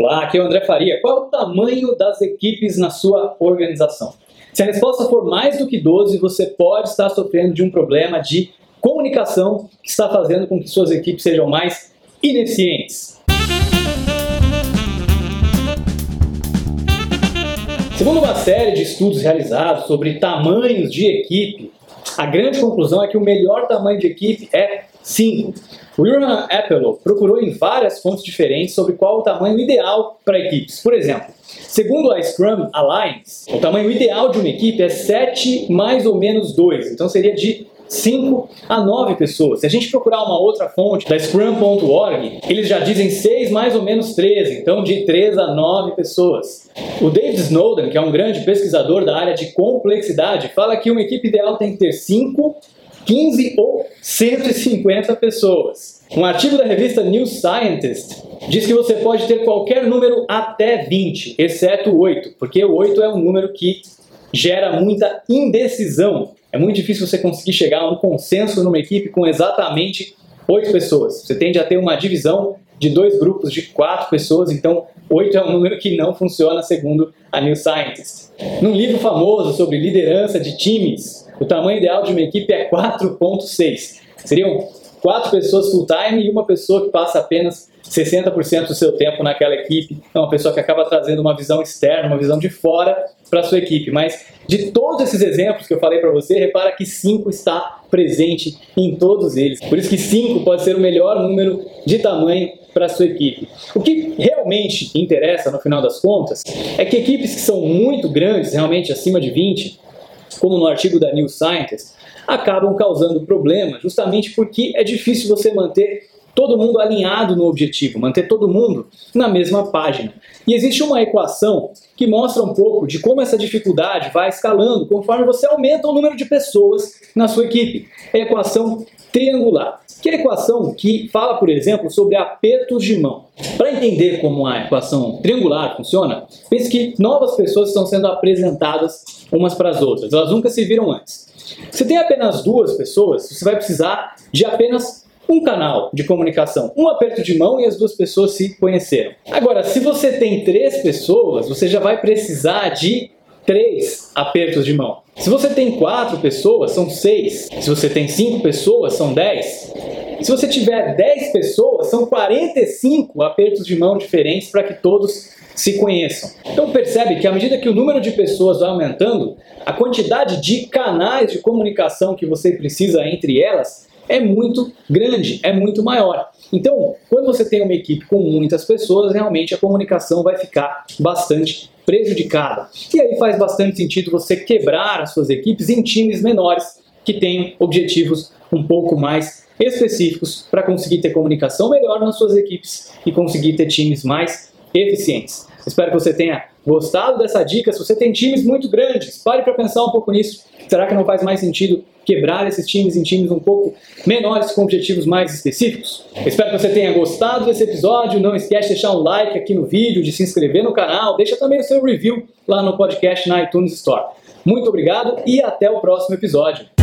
Olá, aqui é o André Faria. Qual é o tamanho das equipes na sua organização? Se a resposta for mais do que 12, você pode estar sofrendo de um problema de comunicação que está fazendo com que suas equipes sejam mais ineficientes. Segundo uma série de estudos realizados sobre tamanhos de equipe, a grande conclusão é que o melhor tamanho de equipe é 5. William Appelo procurou em várias fontes diferentes sobre qual o tamanho ideal para equipes. Por exemplo, segundo a Scrum Alliance, o tamanho ideal de uma equipe é 7 mais ou menos 2. Então seria de 5 a 9 pessoas. Se a gente procurar uma outra fonte, da Scrum.org, eles já dizem 6 mais ou menos 13, então de 3 a 9 pessoas. O David Snowden, que é um grande pesquisador da área de complexidade, fala que uma equipe ideal tem que ter 5 15 ou 150 pessoas. Um artigo da revista New Scientist diz que você pode ter qualquer número até 20, exceto 8, porque o 8 é um número que gera muita indecisão. É muito difícil você conseguir chegar a um consenso numa equipe com exatamente 8 pessoas. Você tende a ter uma divisão de dois grupos de quatro pessoas, então 8 é um número que não funciona segundo a New Scientist. Num livro famoso sobre liderança de times, o tamanho ideal de uma equipe é 4.6. Seriam quatro pessoas full-time e uma pessoa que passa apenas 60% do seu tempo naquela equipe. É uma pessoa que acaba trazendo uma visão externa, uma visão de fora para a sua equipe. Mas de todos esses exemplos que eu falei para você, repara que 5 está presente em todos eles. Por isso que 5 pode ser o melhor número de tamanho para sua equipe. O que realmente interessa no final das contas é que equipes que são muito grandes, realmente acima de 20, como no artigo da New Scientist, acabam causando problema justamente porque é difícil você manter todo mundo alinhado no objetivo, manter todo mundo na mesma página. E existe uma equação que mostra um pouco de como essa dificuldade vai escalando conforme você aumenta o número de pessoas na sua equipe. É a equação triangular, que é a equação que fala, por exemplo, sobre apertos de mão. Para entender como a equação triangular funciona, pense que novas pessoas estão sendo apresentadas umas para as outras, elas nunca se viram antes. Se tem apenas duas pessoas, você vai precisar de apenas um canal de comunicação, um aperto de mão e as duas pessoas se conheceram. Agora, se você tem três pessoas, você já vai precisar de três apertos de mão. Se você tem quatro pessoas, são seis. Se você tem cinco pessoas, são dez. Se você tiver dez pessoas, são 45 apertos de mão diferentes para que todos se conheçam. Então percebe que à medida que o número de pessoas vai aumentando, a quantidade de canais de comunicação que você precisa entre elas é muito grande, é muito maior. Então, quando você tem uma equipe com muitas pessoas, realmente a comunicação vai ficar bastante prejudicada. E aí faz bastante sentido você quebrar as suas equipes em times menores que tenham objetivos um pouco mais específicos para conseguir ter comunicação melhor nas suas equipes e conseguir ter times mais eficientes. Espero que você tenha gostado dessa dica. Se você tem times muito grandes, pare para pensar um pouco nisso. Será que não faz mais sentido quebrar esses times em times um pouco menores com objetivos mais específicos? Espero que você tenha gostado desse episódio. Não esquece de deixar um like aqui no vídeo, de se inscrever no canal. Deixa também o seu review lá no podcast na iTunes Store. Muito obrigado e até o próximo episódio.